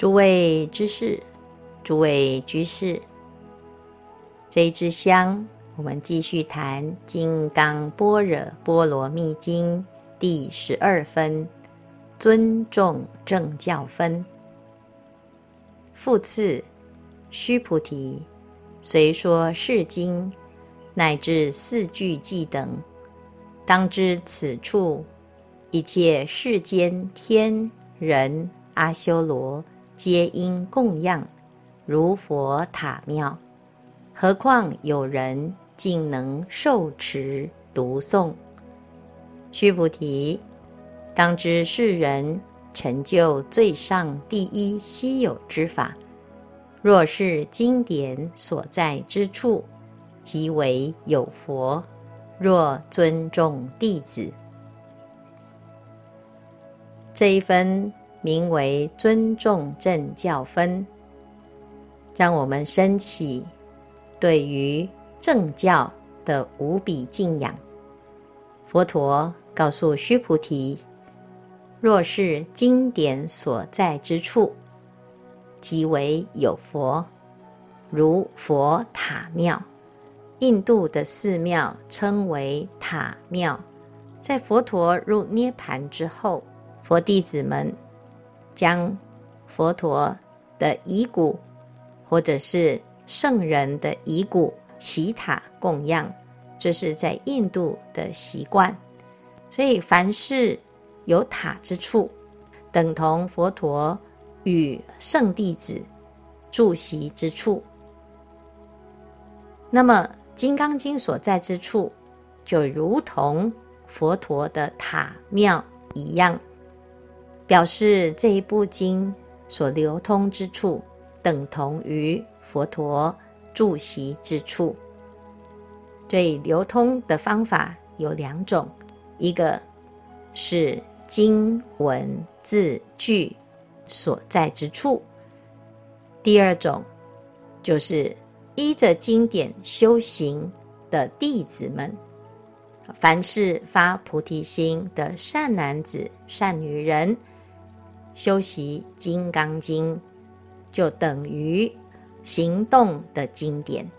诸位知识，诸位居士，这一支香，我们继续谈《金刚般若波罗蜜经》第十二分，尊重正教分。复次，须菩提，虽说是经，乃至四句偈等，当知此处一切世间天人阿修罗，皆应供养，如佛塔庙。何况有人竟能受持读诵？须菩提，当知世人成就最上第一稀有之法，若是经典所在之处，即为有佛。若尊重弟子，这一分名为尊重正教分，让我们升起。对于正教的无比敬仰，佛陀告诉须菩提：若是经典所在之处，即为有佛，如佛塔庙。印度的寺庙称为塔庙。在佛陀入涅槃之后，佛弟子们将佛陀的遗骨，或者是圣人的遗骨起塔供养，这是在印度的习惯。所以，凡是有塔之处，等同佛陀与圣弟子住席之处。那么，《金刚经》所在之处，就如同佛陀的塔庙一样，表示这一部经所流通之处，等同于。佛陀住席之处，所以流通的方法有两种，一个是经文字句所在之处，第二种就是依着经典修行的弟子们，凡是发菩提心的善男子、善女人，修习《金刚经》，就等于。行动的经典，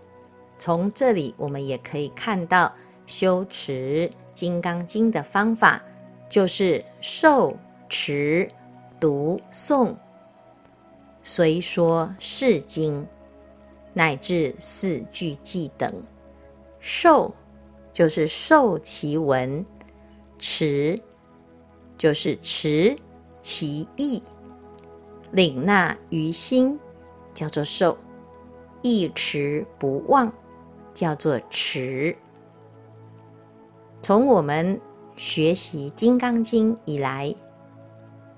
从这里我们也可以看到修持《金刚经》的方法，就是受持读诵，虽说是经，乃至四句偈等。受就是受其文，持就是持其意，领纳于心，叫做受。一持不忘，叫做持。从我们学习《金刚经》以来，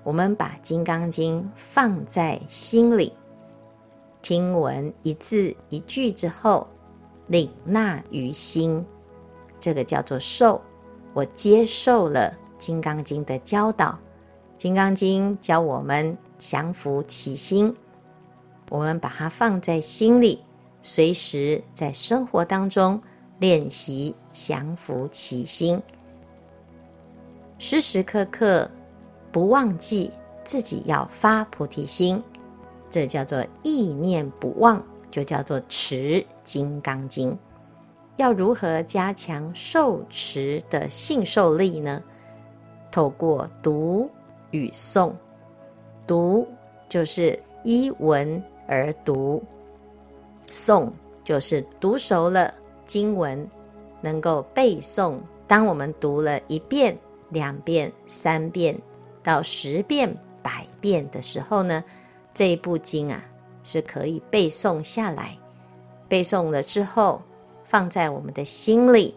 我们把《金刚经》放在心里，听闻一字一句之后，领纳于心，这个叫做受。我接受了《金刚经》的教导，《金刚经》教我们降服其心。我们把它放在心里，随时在生活当中练习降服其心，时时刻刻不忘记自己要发菩提心，这叫做意念不忘，就叫做持金刚经。要如何加强受持的信受力呢？透过读与诵，读就是依文。而读诵就是读熟了经文，能够背诵。当我们读了一遍、两遍、三遍到十遍、百遍的时候呢，这一部经啊是可以背诵下来。背诵了之后，放在我们的心里，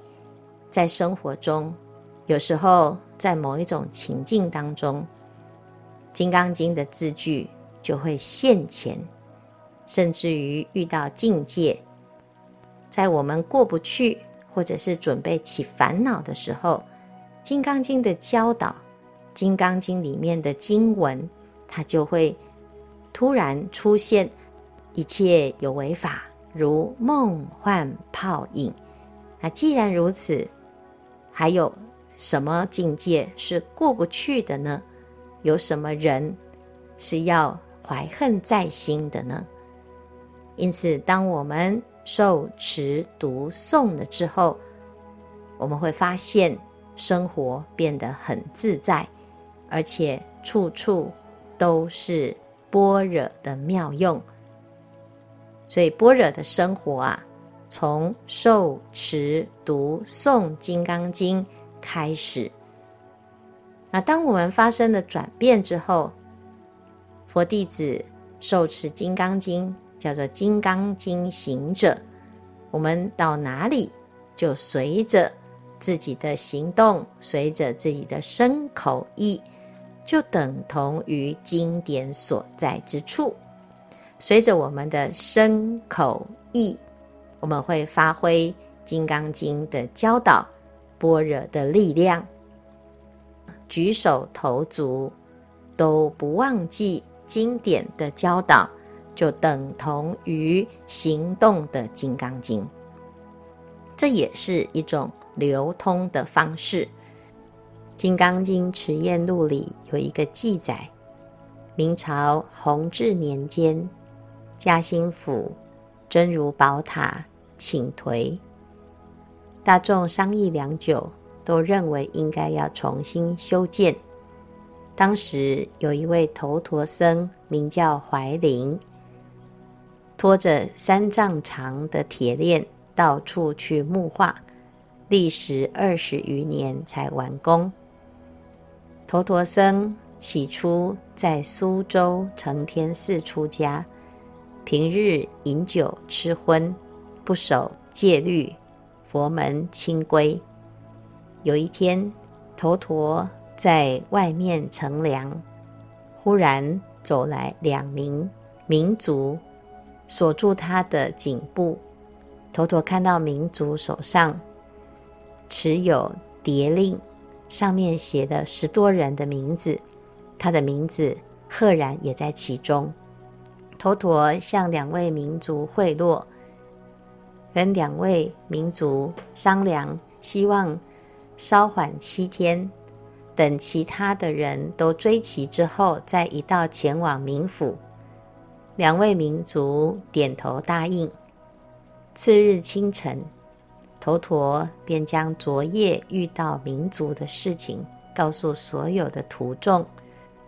在生活中，有时候在某一种情境当中，《金刚经》的字句就会现前。甚至于遇到境界，在我们过不去，或者是准备起烦恼的时候，《金刚经》的教导，《金刚经》里面的经文，它就会突然出现，一切有为法如梦幻泡影。那既然如此，还有什么境界是过不去的呢？有什么人是要怀恨在心的呢？因此，当我们受持读诵了之后，我们会发现生活变得很自在，而且处处都是般若的妙用。所以，般若的生活啊，从受持读诵《金刚经》开始。那当我们发生了转变之后，佛弟子受持《金刚经》，叫做《金刚经行者》。我们到哪里，就随着自己的行动，随着自己的身口意，就等同于经典所在之处。随着我们的身口意，我们会发挥《金刚经》的教导，般若的力量，举手投足都不忘记经典的教导，就等同于行动的《金刚经》。这也是一种流通的方式。《金刚经持验录》里有一个记载：明朝弘治年间。嘉兴府真如宝塔倾颓，大众商议良久，都认为应该要重新修建。当时有一位头陀僧，名叫怀林，拖着三丈长的铁链，到处去木化，历时二十余年才完工。头陀僧起初在苏州承天寺出家。平日饮酒吃荤，不守戒律，佛门清规。有一天，头陀在外面乘凉，忽然走来两名民族，锁住他的颈部。头陀看到民族手上持有牒令，上面写了十多人的名字，他的名字赫然也在其中。头陀向两位民族贿赂，跟两位民族商量，希望稍缓七天，等其他的人都追齐之后，再一道前往冥府。两位民族点头答应。次日清晨，头陀便将昨夜遇到民族的事情告诉所有的徒众，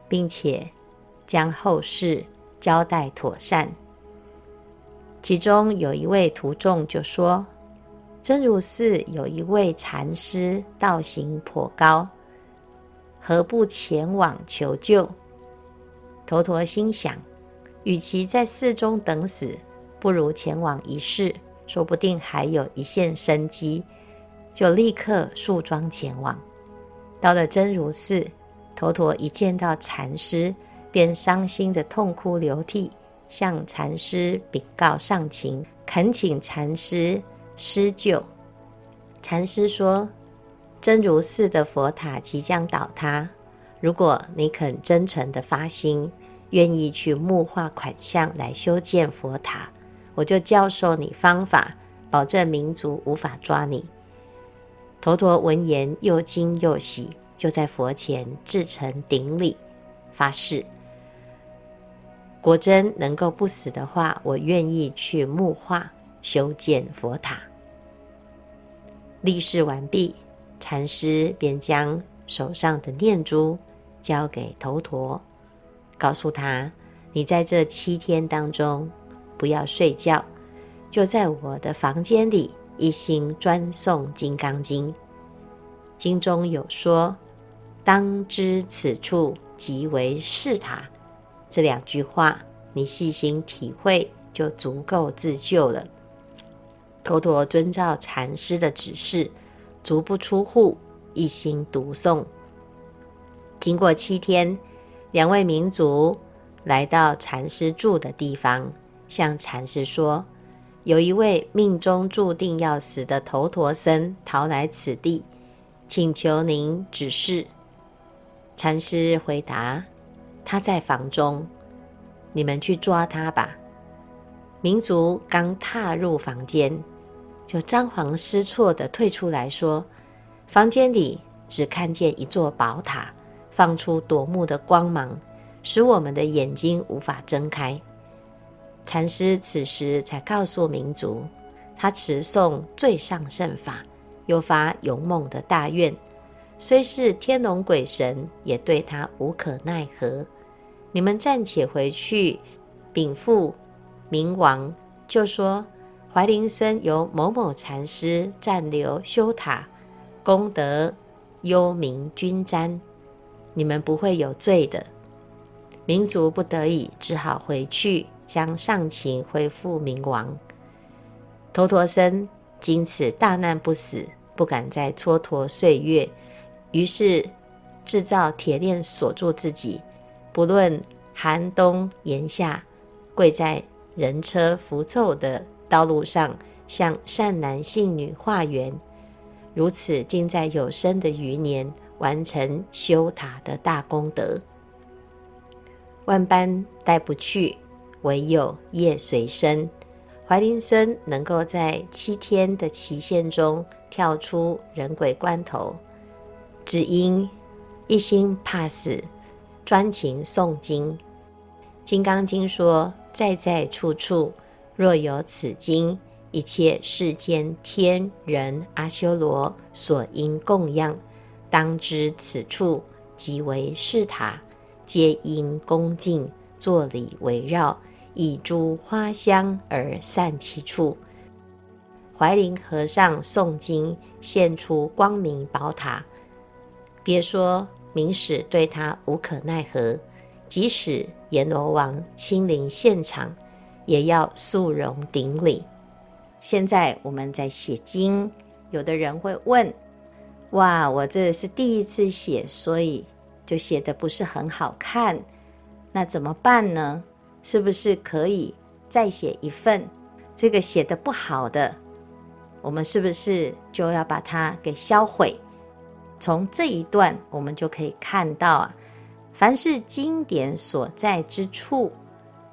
并且将后事。交代妥善，其中有一位徒众就说：“真如寺有一位禅师，道行颇高，何不前往求救？”佛陀心想，与其在寺中等死，不如前往一试，说不定还有一线生机，就立刻束装前往。到了真如寺，头陀一见到禅师。便伤心的痛哭流涕，向禅师禀告上情，恳请禅师施救。禅师说：“真如寺的佛塔即将倒塌，如果你肯真诚的发心，愿意去木化款项来修建佛塔，我就教授你方法，保证民族无法抓你。”头陀闻言又惊又喜，就在佛前至诚顶礼，发誓。果真能够不死的话，我愿意去木化修建佛塔。立誓完毕，禅师便将手上的念珠交给头陀，告诉他：“你在这七天当中不要睡觉，就在我的房间里一心专诵《金刚经》。经中有说：‘当知此处即为是塔。’”这两句话，你细心体会，就足够自救了。头陀遵照禅师的指示，足不出户，一心读诵。经过七天，两位民族来到禅师住的地方，向禅师说：“有一位命中注定要死的头陀僧逃来此地，请求您指示。”禅师回答。他在房中，你们去抓他吧。民族刚踏入房间，就张皇失措地退出来说：“房间里只看见一座宝塔，放出夺目的光芒，使我们的眼睛无法睁开。禅师此时才告诉民族，他持诵最上圣法，又发勇猛的大愿，虽是天龙鬼神，也对他无可奈何。你们暂且回去禀赋冥王，就说怀灵僧由某某禅师暂留修塔，功德幽冥均沾，你们不会有罪的。民族不得已，只好回去。将上情恢复明王，头陀僧经此大难不死，不敢再蹉跎岁月，于是制造铁链锁住自己，不论寒冬炎夏，跪在人车浮臭的道路上，向善男信女化缘，如此竟在有生的余年完成修塔的大功德，万般带不去。唯有业随身，怀林僧能够在七天的期限中跳出人鬼关头，只因一心怕死，专勤诵经。《金刚经》说：“在在处处，若有此经，一切世间天人阿修罗所应供养，当知此处即为是塔，皆因恭敬作礼围绕。”以诸花香而散其处，怀林和尚诵经，现出光明宝塔。别说明史对他无可奈何，即使阎罗王亲临现场，也要肃容顶礼。现在我们在写经，有的人会问：哇，我这是第一次写，所以就写得不是很好看，那怎么办呢？是不是可以再写一份？这个写得不好的，我们是不是就要把它给销毁？从这一段，我们就可以看到啊，凡是经典所在之处，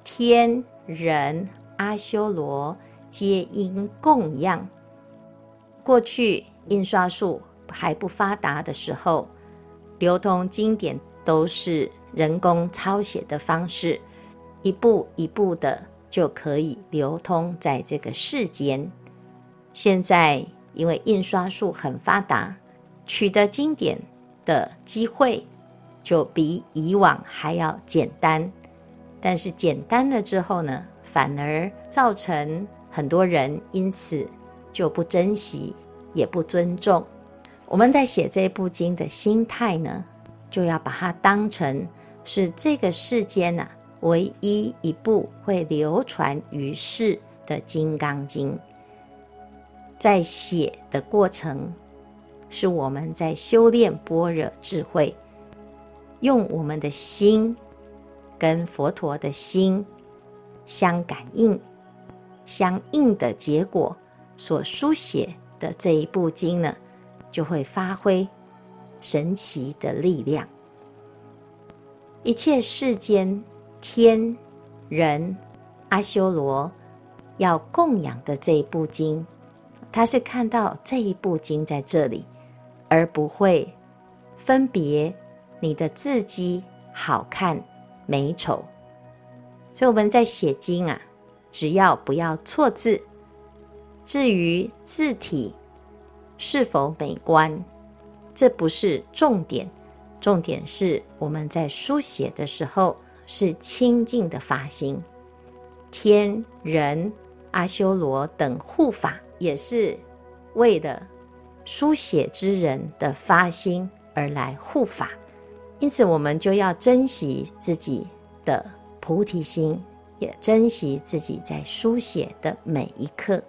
天人阿修罗皆应供养。过去印刷术还不发达的时候，流通经典都是人工抄写的方式。一步一步的就可以流通在这个世间。现在因为印刷术很发达，取得经典的机会就比以往还要简单。但是简单了之后呢，反而造成很多人因此就不珍惜，也不尊重。我们在写这部经的心态呢，就要把它当成是这个世间呐、啊。唯一一部会流传于世的《金刚经》，在写的过程，是我们在修炼般若智慧，用我们的心跟佛陀的心相感应、相应的结果所书写的这一部经呢，就会发挥神奇的力量。一切世间。天人阿修罗要供养的这一部经，他是看到这一部经在这里，而不会分别你的字迹好看美丑。所以我们在写经啊，只要不要错字，至于字体是否美观，这不是重点，重点是我们在书写的时候。是清净的发心，天人阿修罗等护法也是为了书写之人的发心而来护法，因此我们就要珍惜自己的菩提心，也珍惜自己在书写的每一刻，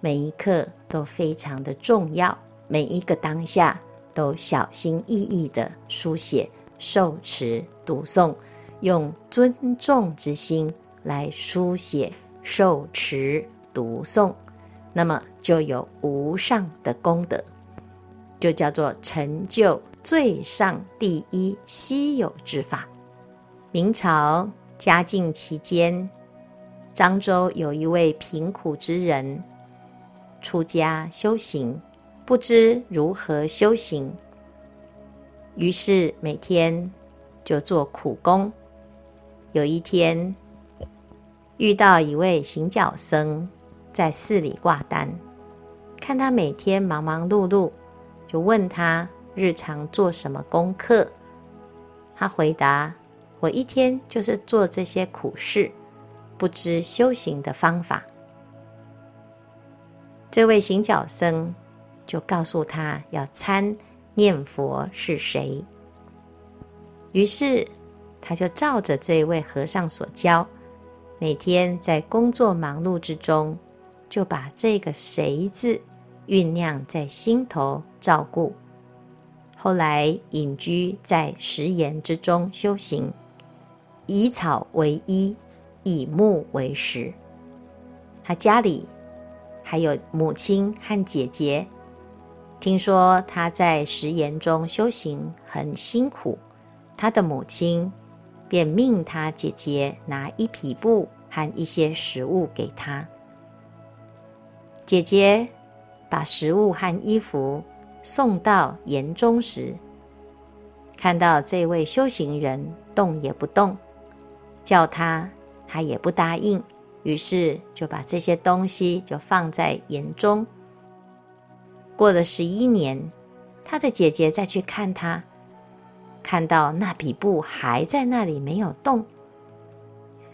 每一刻都非常的重要，每一个当下都小心翼翼的书写、受持、读诵。用尊重之心来书写、受持、读诵，那么就有无上的功德，就叫做成就最上第一稀有之法。明朝嘉靖期间，漳州有一位贫苦之人，出家修行，不知如何修行，于是每天就做苦工。有一天遇到一位行脚僧在寺里挂单，看他每天忙忙碌碌，就问他日常做什么功课。他回答：“我一天就是做这些苦事，不知修行的方法。”这位行脚僧就告诉他要参念佛是谁。于是他就照着这位和尚所教，每天在工作忙碌之中，就把这个谁字酝酿在心头照顾。后来隐居在石岩之中修行，以草为衣，以木为食。他家里。还有母亲和姐姐，听说他在石岩中修行很辛苦，他的母亲便命他姐姐拿一匹布和一些食物给他。姐姐把食物和衣服送到岩中时，看到这位修行人动也不动，叫他，他也不答应。于是就把这些东西就放在岩中。过了十一年，他的姐姐再去看他，看到那匹布还在那里没有动。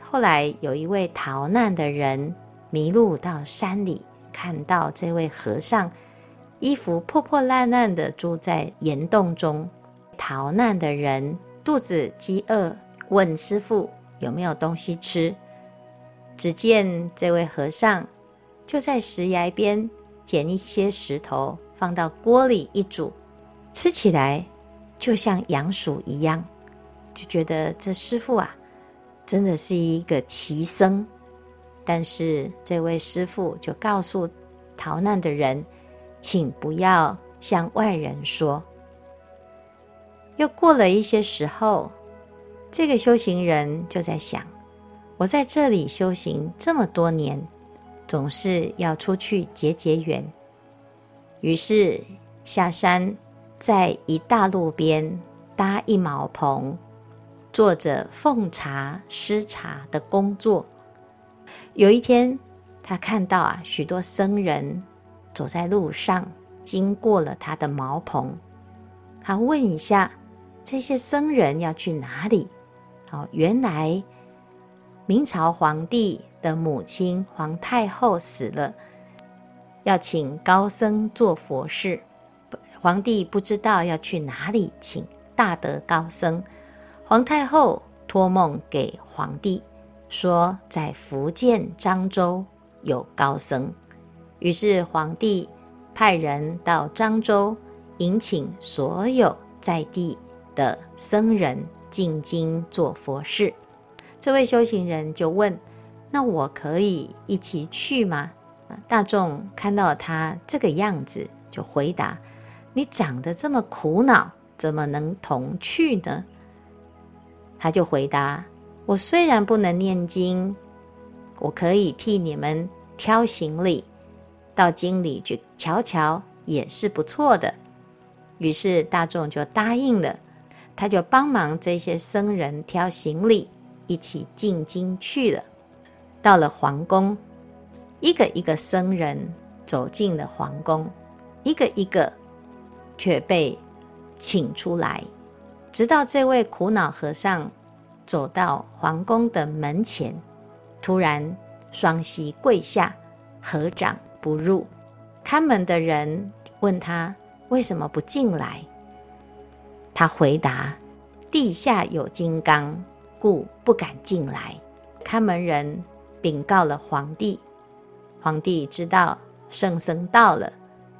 后来有一位逃难的人迷路到山里，看到这位和尚衣服破破烂烂的住在岩洞中。逃难的人肚子饥饿，问师父有没有东西吃。只见这位和尚就在石崖边捡一些石头，放到锅里一煮，吃起来就像杨薯一样，就觉得这师父啊，真的是一个奇僧。但是这位师父就告诉逃难的人，请不要向外人说。又过了一些时候，这个修行人就在想。我在这里修行这么多年，总是要出去结结缘。于是下山，在一大路边搭一茅棚，做着奉茶施茶的工作。有一天，他看到啊，许多僧人走在路上，经过了他的茅棚。他问一下，这些僧人要去哪里？哦，原来。明朝皇帝的母亲皇太后死了，要请高僧做佛事。皇帝不知道要去哪里请大德高僧。皇太后托梦给皇帝，说在福建漳州有高僧。于是皇帝派人到漳州，迎请所有在地的僧人进京做佛事。这位修行人就问：“那我可以一起去吗？”大众看到他这个样子，就回答：“你长得这么苦恼，怎么能同去呢？”他就回答：“我虽然不能念经，我可以替你们挑行李，到京里去瞧瞧，也是不错的。”于是大众就答应了，他就帮忙这些僧人挑行李。一起进京去了。到了皇宫，一个一个僧人走进了皇宫，一个一个却被请出来。直到这位苦恼和尚走到皇宫的门前，突然双膝跪下，合掌不入。看门的人问他为什么不进来，他回答：“地下有金刚。”故不敢进来。看门人禀告了皇帝，皇帝知道圣僧到了，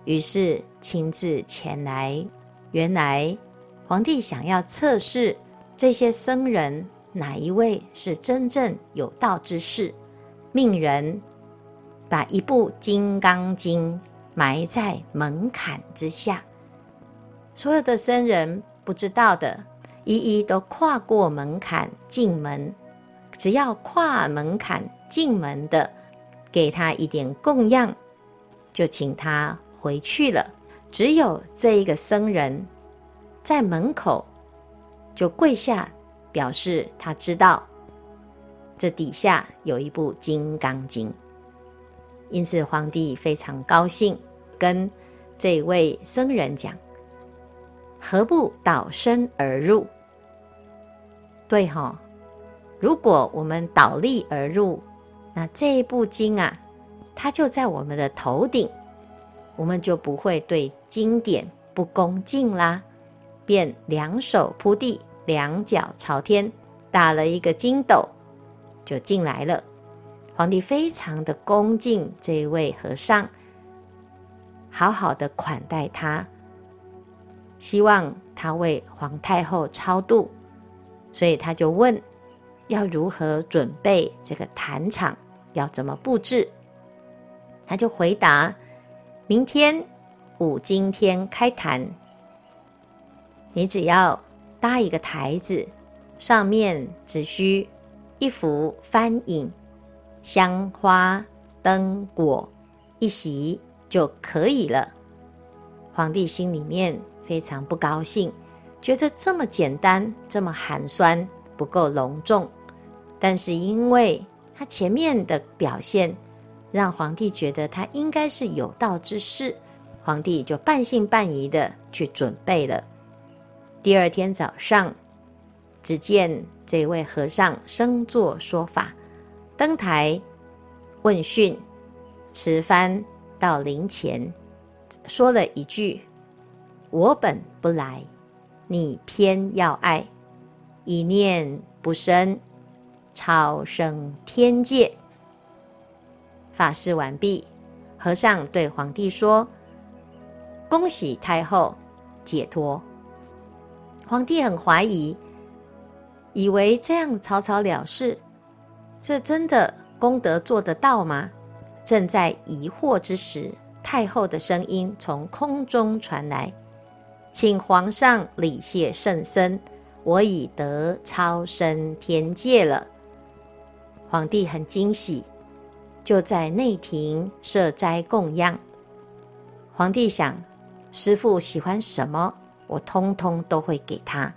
于是亲自前来。原来皇帝想要测试这些僧人哪一位是真正有道之士，命人把一部《金刚经》埋在门槛之下，所有的僧人不知道的。一一都跨过门槛进门，只要跨门槛进门的，给他一点供养，就请他回去了。只有这一个僧人，在门口就跪下，表示他知道这底下有一部《金刚经》，因此皇帝非常高兴，跟这位僧人讲：“何不倒身而入？”对哈、哦，如果我们倒立而入，那这一部经啊，它就在我们的头顶，我们就不会对经典不恭敬啦。便两手铺地，两脚朝天，打了一个筋斗，就进来了。皇帝非常的恭敬这一位和尚，好好的款待他，希望他为皇太后超度，所以他就问要如何准备这个坛场，要怎么布置？他就回答：明天五更天开坛。你只要搭一个台子，上面只需一幅幡影、香花灯果一席就可以了。皇帝心里面非常不高兴，觉得这么简单，这么寒酸，不够隆重。但是因为他前面的表现，让皇帝觉得他应该是有道之士，皇帝就半信半疑的去准备了。第二天早上，只见这位和尚升座说法，登台问讯，持幡到灵前，说了一句：“我本不来，你偏要爱，一念不生，超生天界。”法事完毕，和尚对皇帝说：“恭喜太后解脱。”皇帝很怀疑，以为这样草草了事，这真的功德做得到吗？正在疑惑之时，太后的声音从空中传来：“请皇上礼谢圣僧，我已得超生天界了。”皇帝很惊喜，就在内廷设斋供养。皇帝想，师父喜欢什么？我通通都会给他，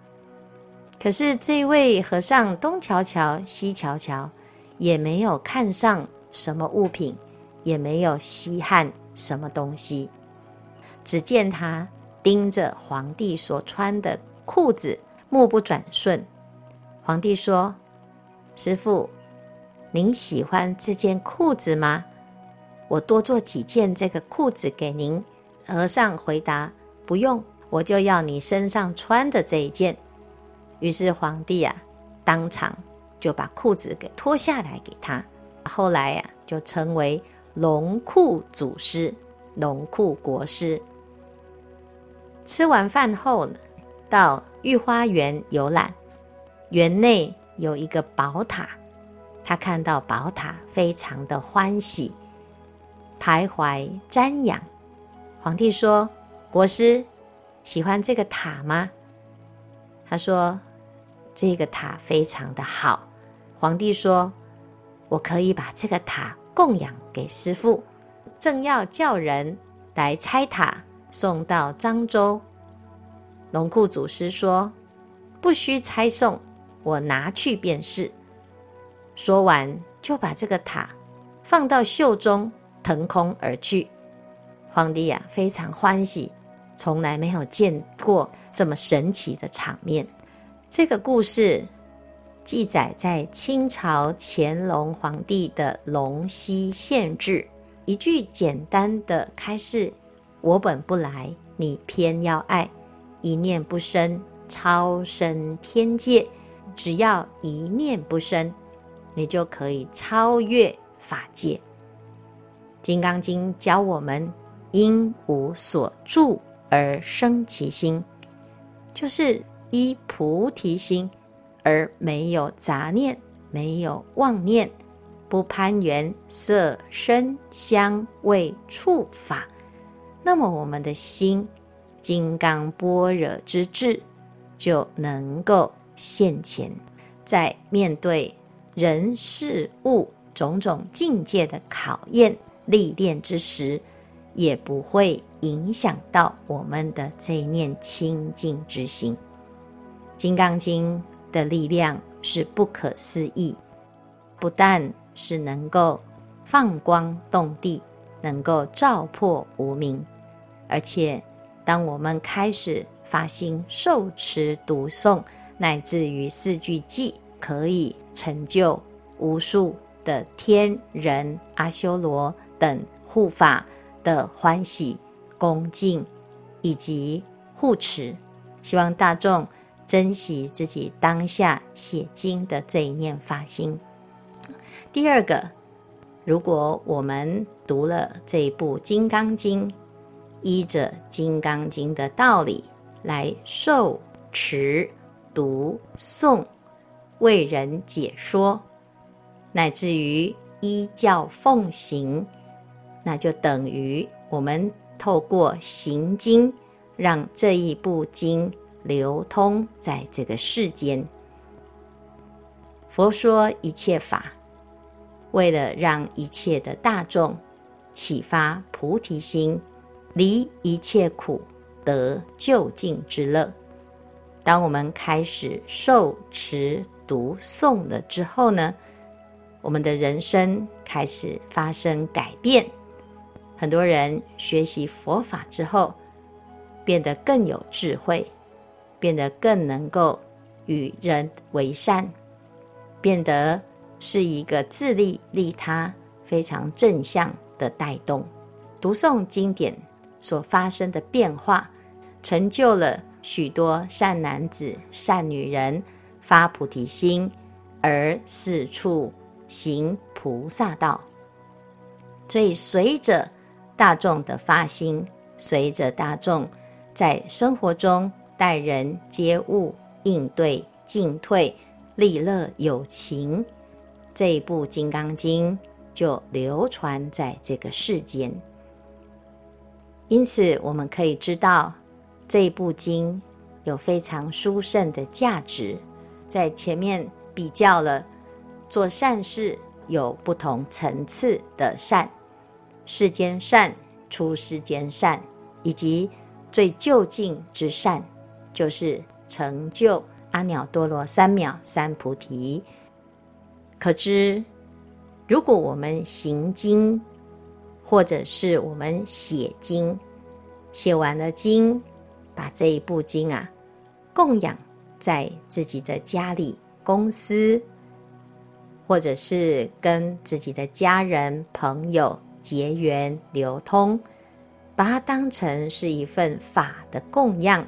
可是这位和尚东瞧瞧西瞧瞧，也没有看上什么物品，也没有稀罕什么东西。只见他盯着皇帝所穿的裤子，目不转瞬。皇帝说：“师傅，您喜欢这件裤子吗？我多做几件这个裤子给您。”和尚回答：“不用。”我就要你身上穿的这一件。于是皇帝啊，当场就把裤子给脱下来给他。后来呀、就成为龙库祖师、龙库国师。吃完饭后呢，到御花园游览，园内有一个宝塔，他看到宝塔非常的欢喜，徘徊瞻仰。皇帝说：“国师。”喜欢这个塔吗？他说：“这个塔非常的好。”皇帝说：“我可以把这个塔供养给师父。”正要叫人来拆塔送到漳州，龙库祖师说：“不需拆送，我拿去便是。”说完就把这个塔放到袖中，腾空而去。皇帝呀、非常欢喜。从来没有见过这么神奇的场面。这个故事记载在清朝乾隆皇帝的《龙溪县志》，一句简单的开示：“我本不来，你偏要爱，一念不生，超生天界。只要一念不生，你就可以超越法界。”《金刚经》教我们：应无所住。而生其心，就是依菩提心，而没有杂念，没有妄念，不攀缘色声香味触法。那么我们的心，金刚般若之智，就能够现前，在面对人事物种种境界的考验历练之时，也不会。影响到我们的这一念清净之心，《金刚经》的力量是不可思议。不但是能够放光动地，能够照破无明，而且当我们开始发心受持读诵，乃至于四句偈，可以成就无数的天人阿修罗等护法的欢喜恭敬以及护持。希望大众珍惜自己当下写经的这一念发心。第二个，如果我们读了这一部《金刚经》，依着《金刚经》的道理来受持读诵，为人解说，乃至于依教奉行，那就等于我们透过行经。让这一部经流通在这个世间。佛说一切法，为了让一切的大众启发菩提心，离一切苦，得究竟之乐。当我们开始受持读诵了之后呢，我们的人生开始发生改变。很多人学习佛法之后，变得更有智慧，变得更能够与人为善，变得是一个自利利他、非常正向的带动。读诵经典所发生的变化，成就了许多善男子、善女人发菩提心，而四处行菩萨道。所以，随着大众的发心，随着大众。在生活中待人接物、应对进退、利乐有情，这一部《金刚经》就流传在这个世间。因此，我们可以知道这一部经有非常殊胜的价值。在前面比较了做善事有不同层次的善，世间善、出世间善，以及。最究竟之善，就是成就阿耨多罗三藐三菩提。可知，如果我们行经，或者是我们写经，写完了经，把这一部经啊供养在自己的家里、公司，或者是跟自己的家人、朋友结缘流通。把它当成是一份法的供养，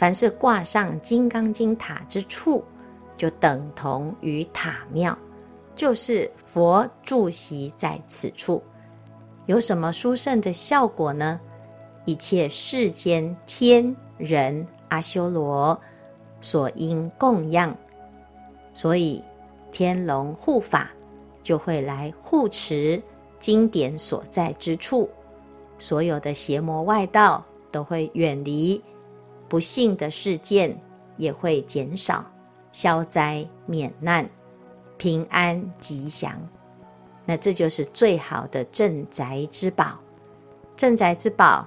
凡是挂上金刚经塔之处，就等同于塔庙，就是佛住席在此处。有什么殊胜的效果呢？一切世间天人阿修罗所应供养，所以天龙护法就会来护持经典所在之处。所有的邪魔外道都会远离，不幸的事件也会减少，消灾免难，平安吉祥。那这就是最好的镇宅之宝。镇宅之宝，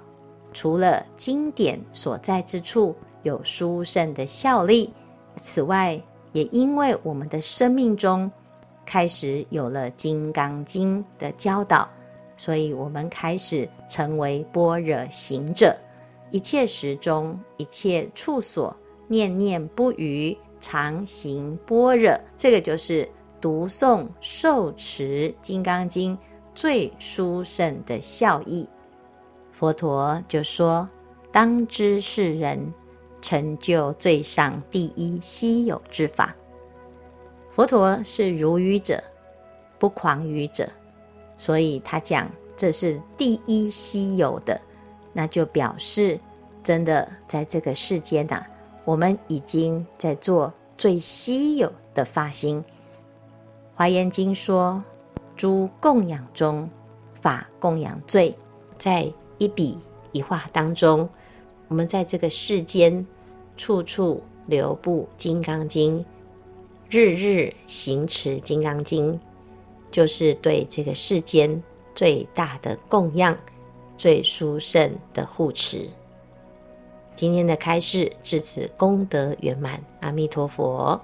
除了经典所在之处有殊胜的效力，此外，也因为我们的生命中开始有了《金刚经》的教导。所以，我们开始成为般若行者，一切时中，一切处所，念念不渝，常行般若。这个就是读诵受持《金刚经》最殊胜的效益。佛陀就说：“当知是人成就最上第一稀有之法。”佛陀是如愚者，不狂愚者。所以他讲这是第一稀有的，那就表示真的在这个世间呐、啊，我们已经在做最稀有的发心。华严经说，诸供养中，法供养最，在一笔一画当中，我们在这个世间处处留布金刚经，日日行持金刚经。就是对这个世间最大的供养，最殊胜的护持。今天的开示至此功德圆满，阿弥陀佛。